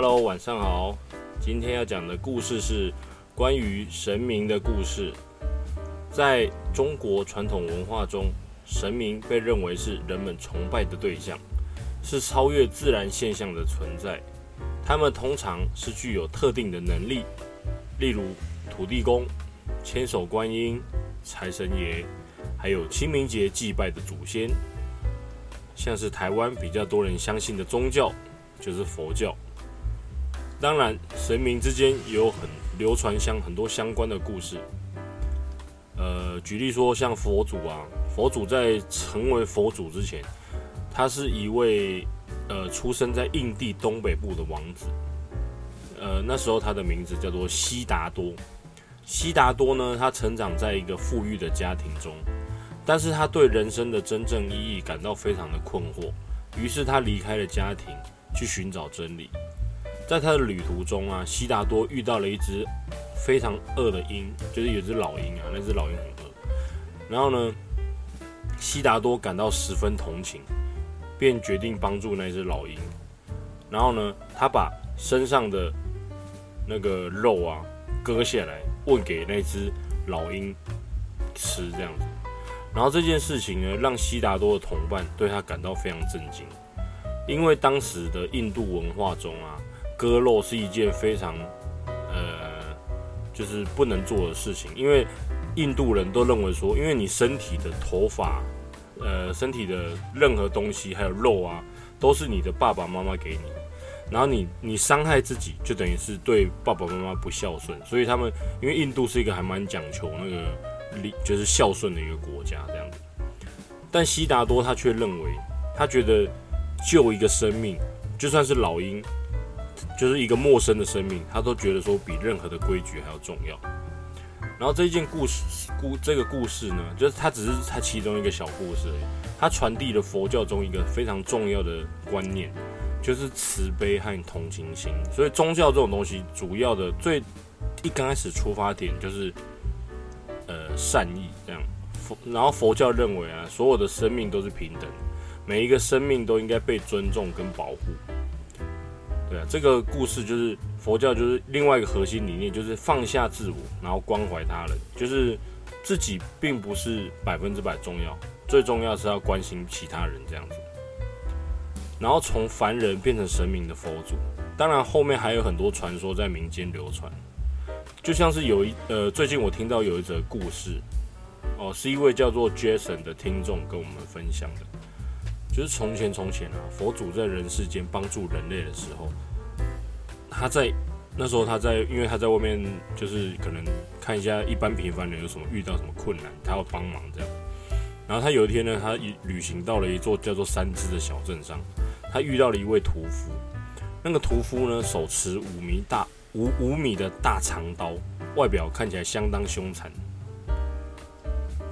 Hello，晚上好。今天要讲的故事是关于神明的故事。在中国传统文化中，神明被认为是人们崇拜的对象，是超越自然现象的存在。他们通常是具有特定的能力，例如土地公、千手观音、财神爷，还有清明节祭拜的祖先。像是台湾比较多人相信的宗教，就是佛教。当然，神明之间也有很流传相很多相关的故事。呃，举例说，像佛祖啊，佛祖在成为佛祖之前，他是一位呃出生在印地东北部的王子。呃，那时候他的名字叫做悉达多。悉达多呢，他成长在一个富裕的家庭中。但是他对人生的真正意义感到非常的困惑，于是他离开了家庭，去寻找真理。在他的旅途中啊，悉达多遇到了一只非常饿的鹰，就是有只老鹰啊，那只老鹰很饿。然后呢，悉达多感到十分同情，便决定帮助那只老鹰。然后呢，他把身上的那个肉啊割下来，喂给那只老鹰吃，这样子。然后这件事情呢，让悉达多的同伴对他感到非常震惊，因为当时的印度文化中啊，割肉是一件非常呃，就是不能做的事情，因为印度人都认为说，因为你身体的头发、呃，身体的任何东西还有肉啊，都是你的爸爸妈妈给你，然后你你伤害自己，就等于是对爸爸妈妈不孝顺，所以他们因为印度是一个还蛮讲求那个。就是孝顺的一个国家这样子，但悉达多他却认为，他觉得救一个生命，就算是老鹰，就是一个陌生的生命，他都觉得说比任何的规矩还要重要。然后这一件故事故这个故事呢，就是它只是它其中一个小故事，而已，它传递了佛教中一个非常重要的观念，就是慈悲和同情心。所以宗教这种东西，主要的最一刚开始出发点就是。呃，善意这样，佛然后佛教认为啊，所有的生命都是平等，每一个生命都应该被尊重跟保护。对啊，这个故事就是佛教就是另外一个核心理念，就是放下自我，然后关怀他人，就是自己并不是百分之百重要，最重要是要关心其他人这样子。然后从凡人变成神明的佛祖，当然后面还有很多传说在民间流传。就像是有一呃，最近我听到有一则故事，哦，是一位叫做 Jason 的听众跟我们分享的，就是从前从前啊，佛祖在人世间帮助人类的时候，他在那时候他在，因为他在外面就是可能看一下一般平凡人有什么遇到什么困难，他要帮忙这样。然后他有一天呢，他旅行到了一座叫做三芝的小镇上，他遇到了一位屠夫，那个屠夫呢手持五米大。五五米的大长刀，外表看起来相当凶残。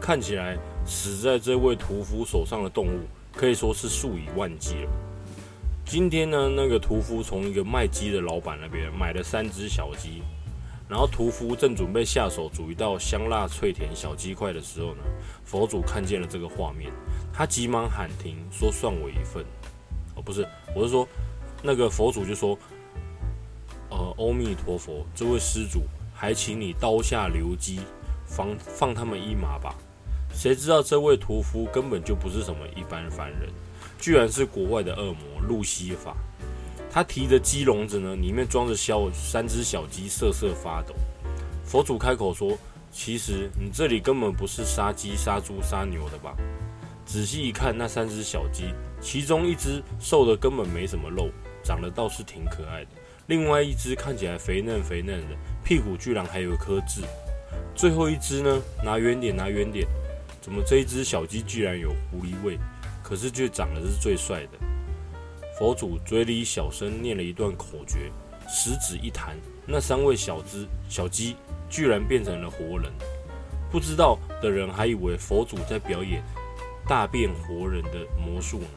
看起来死在这位屠夫手上的动物可以说是数以万计了。今天呢，那个屠夫从一个卖鸡的老板那边买了三只小鸡，然后屠夫正准备下手煮一道香辣脆甜小鸡块的时候呢，佛祖看见了这个画面，他急忙喊停，说：“算我一份。”哦，不是，我是说，那个佛祖就说。呃，阿弥陀佛，这位施主，还请你刀下留鸡，放放他们一马吧。谁知道这位屠夫根本就不是什么一般凡人，居然是国外的恶魔路西法。他提着鸡笼子呢，里面装着小三只小鸡，瑟瑟发抖。佛祖开口说：“其实你这里根本不是杀鸡、杀猪、杀牛的吧？仔细一看，那三只小鸡，其中一只瘦的根本没什么肉，长得倒是挺可爱的。”另外一只看起来肥嫩肥嫩的，屁股居然还有颗痣。最后一只呢？拿远点，拿远点！怎么这一只小鸡居然有狐狸味？可是却长得是最帅的。佛祖嘴里小声念了一段口诀，食指一弹，那三位小只小鸡居然变成了活人。不知道的人还以为佛祖在表演大变活人的魔术呢。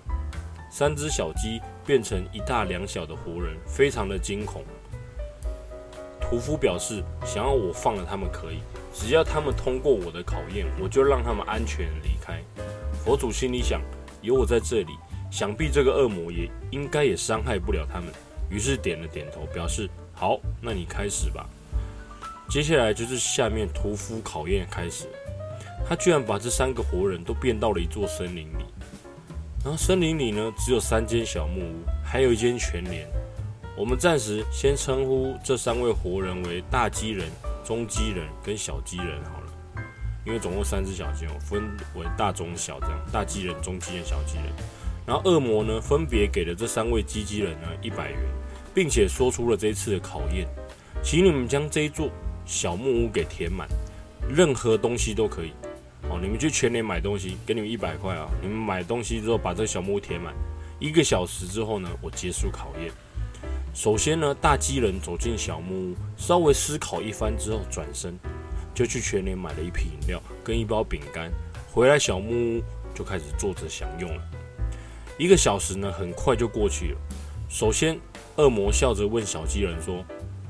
三只小鸡变成一大两小的活人，非常的惊恐。屠夫表示，想要我放了他们可以，只要他们通过我的考验，我就让他们安全离开。佛祖心里想，有我在这里，想必这个恶魔也应该也伤害不了他们。于是点了点头，表示好，那你开始吧。接下来就是下面屠夫考验开始。他居然把这三个活人都变到了一座森林里，然后森林里呢只有三间小木屋，还有一间全连。我们暂时先称呼这三位活人为大鸡人、中鸡人跟小鸡人好了，因为总共三只小鸡，我分为大、中、小这样。大鸡人、中鸡人、小鸡人。然后恶魔呢分别给了这三位鸡鸡人呢一百元，并且说出了这一次的考验，请你们将这一座小木屋给填满，任何东西都可以。哦，你们去全联买东西，给你们一百块啊！你们买东西之后，把这个小木屋填满，一个小时之后呢，我结束考验。首先呢，大鸡人走进小木屋，稍微思考一番之后，转身就去全联买了一瓶饮料跟一包饼干，回来小木屋就开始坐着享用了。一个小时呢，很快就过去了。首先，恶魔笑着问小鸡人说：“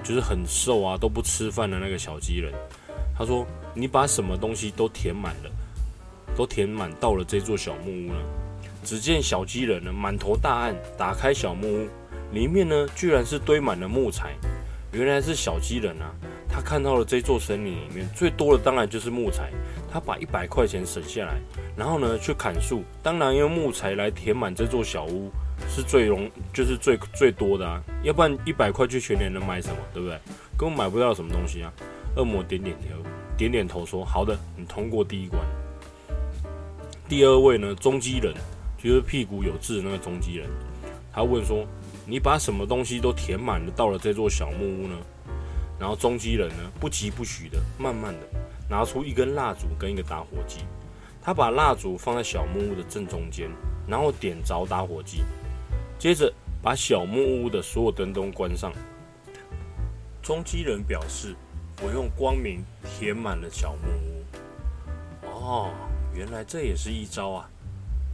就是很瘦啊，都不吃饭的那个小鸡人。”他说：“你把什么东西都填满了，都填满到了这座小木屋呢？”只见小鸡人呢满头大汗，打开小木屋，里面呢居然是堆满了木材。原来是小鸡人啊，他看到了这座森林里面最多的当然就是木材，他把一百块钱省下来，然后呢去砍树，当然用木材来填满这座小屋是最容就是最最多的啊，要不然一百块去全年能买什么，对不对？根本买不到什么东西啊。恶魔点点头，点点头说：“好的，你通过第一关。”第二位呢，中基人，就是屁股有痣那个中基人，他问说：“你把什么东西都填满了，到了这座小木屋呢？”然后中基人呢，不疾不徐的，慢慢的拿出一根蜡烛跟一个打火机，他把蜡烛放在小木屋的正中间，然后点着打火机，接着把小木屋的所有灯都关上。中基人表示。我用光明填满了小木屋。哦，原来这也是一招啊！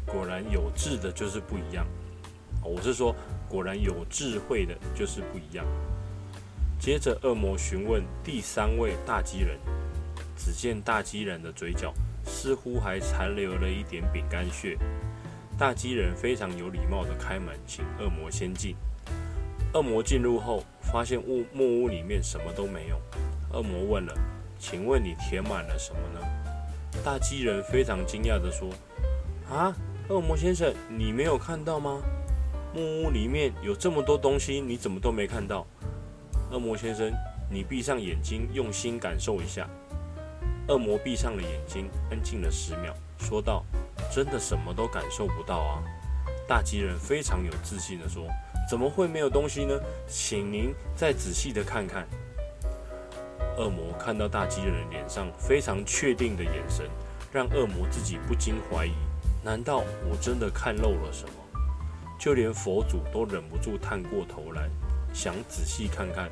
果然有志的就是不一样。我是说，果然有智慧的就是不一样。接着，恶魔询问第三位大鸡人，只见大鸡人的嘴角似乎还残留了一点饼干屑。大鸡人非常有礼貌的开门，请恶魔先进。恶魔进入后，发现屋木屋里面什么都没有。恶魔问了：“请问你填满了什么呢？”大鸡人非常惊讶地说：“啊，恶魔先生，你没有看到吗？木屋里面有这么多东西，你怎么都没看到？”恶魔先生，你闭上眼睛，用心感受一下。恶魔闭上了眼睛，安静了十秒，说道：“真的什么都感受不到啊！”大吉人非常有自信地说：“怎么会没有东西呢？请您再仔细的看看。”恶魔看到大吉人脸上非常确定的眼神，让恶魔自己不禁怀疑：难道我真的看漏了什么？就连佛祖都忍不住探过头来，想仔细看看，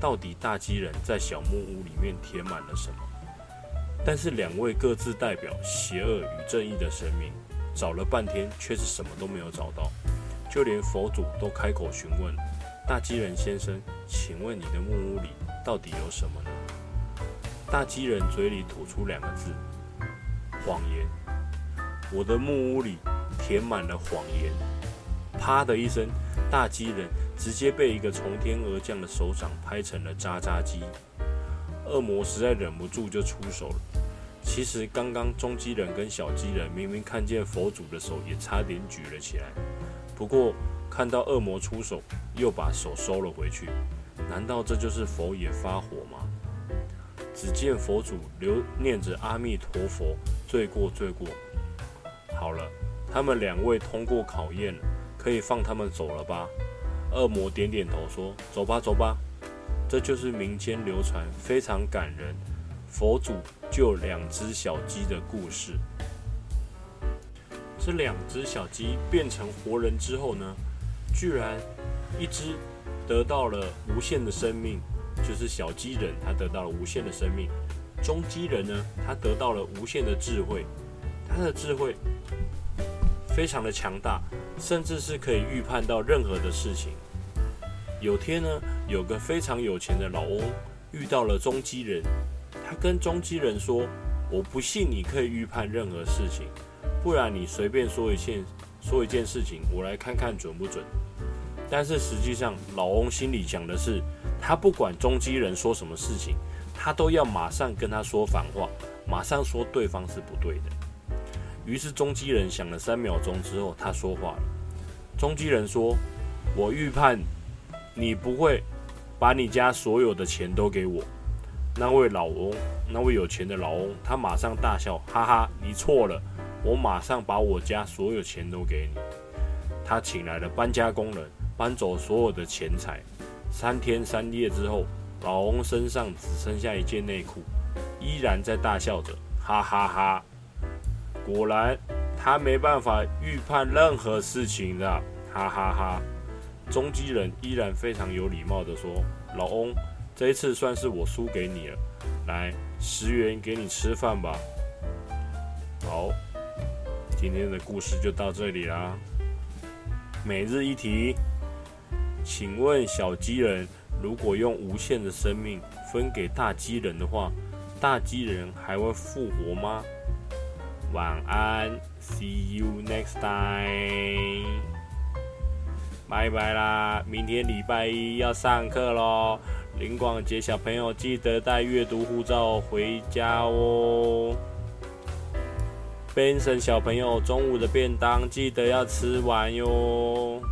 到底大鸡人在小木屋里面填满了什么。但是两位各自代表邪恶与正义的神明，找了半天却是什么都没有找到。就连佛祖都开口询问：大鸡人先生，请问你的木屋里？到底有什么呢？大鸡人嘴里吐出两个字：谎言。我的木屋里填满了谎言。啪的一声，大鸡人直接被一个从天而降的手掌拍成了渣渣鸡。恶魔实在忍不住就出手了。其实刚刚中鸡人跟小鸡人明明看见佛祖的手也差点举了起来，不过看到恶魔出手，又把手收了回去。难道这就是佛也发火吗？只见佛祖留念着阿弥陀佛，罪过罪过。好了，他们两位通过考验了，可以放他们走了吧？恶魔点点头说：“走吧，走吧。”这就是民间流传非常感人，佛祖救两只小鸡的故事。这两只小鸡变成活人之后呢，居然一只。得到了无限的生命，就是小鸡人，他得到了无限的生命。中鸡人呢，他得到了无限的智慧，他的智慧非常的强大，甚至是可以预判到任何的事情。有天呢，有个非常有钱的老翁遇到了中基人，他跟中基人说：“我不信你可以预判任何事情，不然你随便说一件说一件事情，我来看看准不准。”但是实际上，老翁心里想的是，他不管中基人说什么事情，他都要马上跟他说反话，马上说对方是不对的。于是中基人想了三秒钟之后，他说话了。中基人说：“我预判你不会把你家所有的钱都给我。”那位老翁，那位有钱的老翁，他马上大笑：“哈哈，你错了，我马上把我家所有钱都给你。”他请来了搬家工人，搬走所有的钱财。三天三夜之后，老翁身上只剩下一件内裤，依然在大笑着：“哈哈哈！”果然，他没办法预判任何事情的，哈哈哈！中基人依然非常有礼貌的说：“老翁，这一次算是我输给你了，来，十元给你吃饭吧。”好，今天的故事就到这里啦。每日一题，请问小鸡人如果用无限的生命分给大鸡人的话，大鸡人还会复活吗？晚安，See you next time，拜拜啦！明天礼拜一要上课喽，林广杰小朋友记得带阅读护照回家哦。Benson 小朋友中午的便当记得要吃完哟。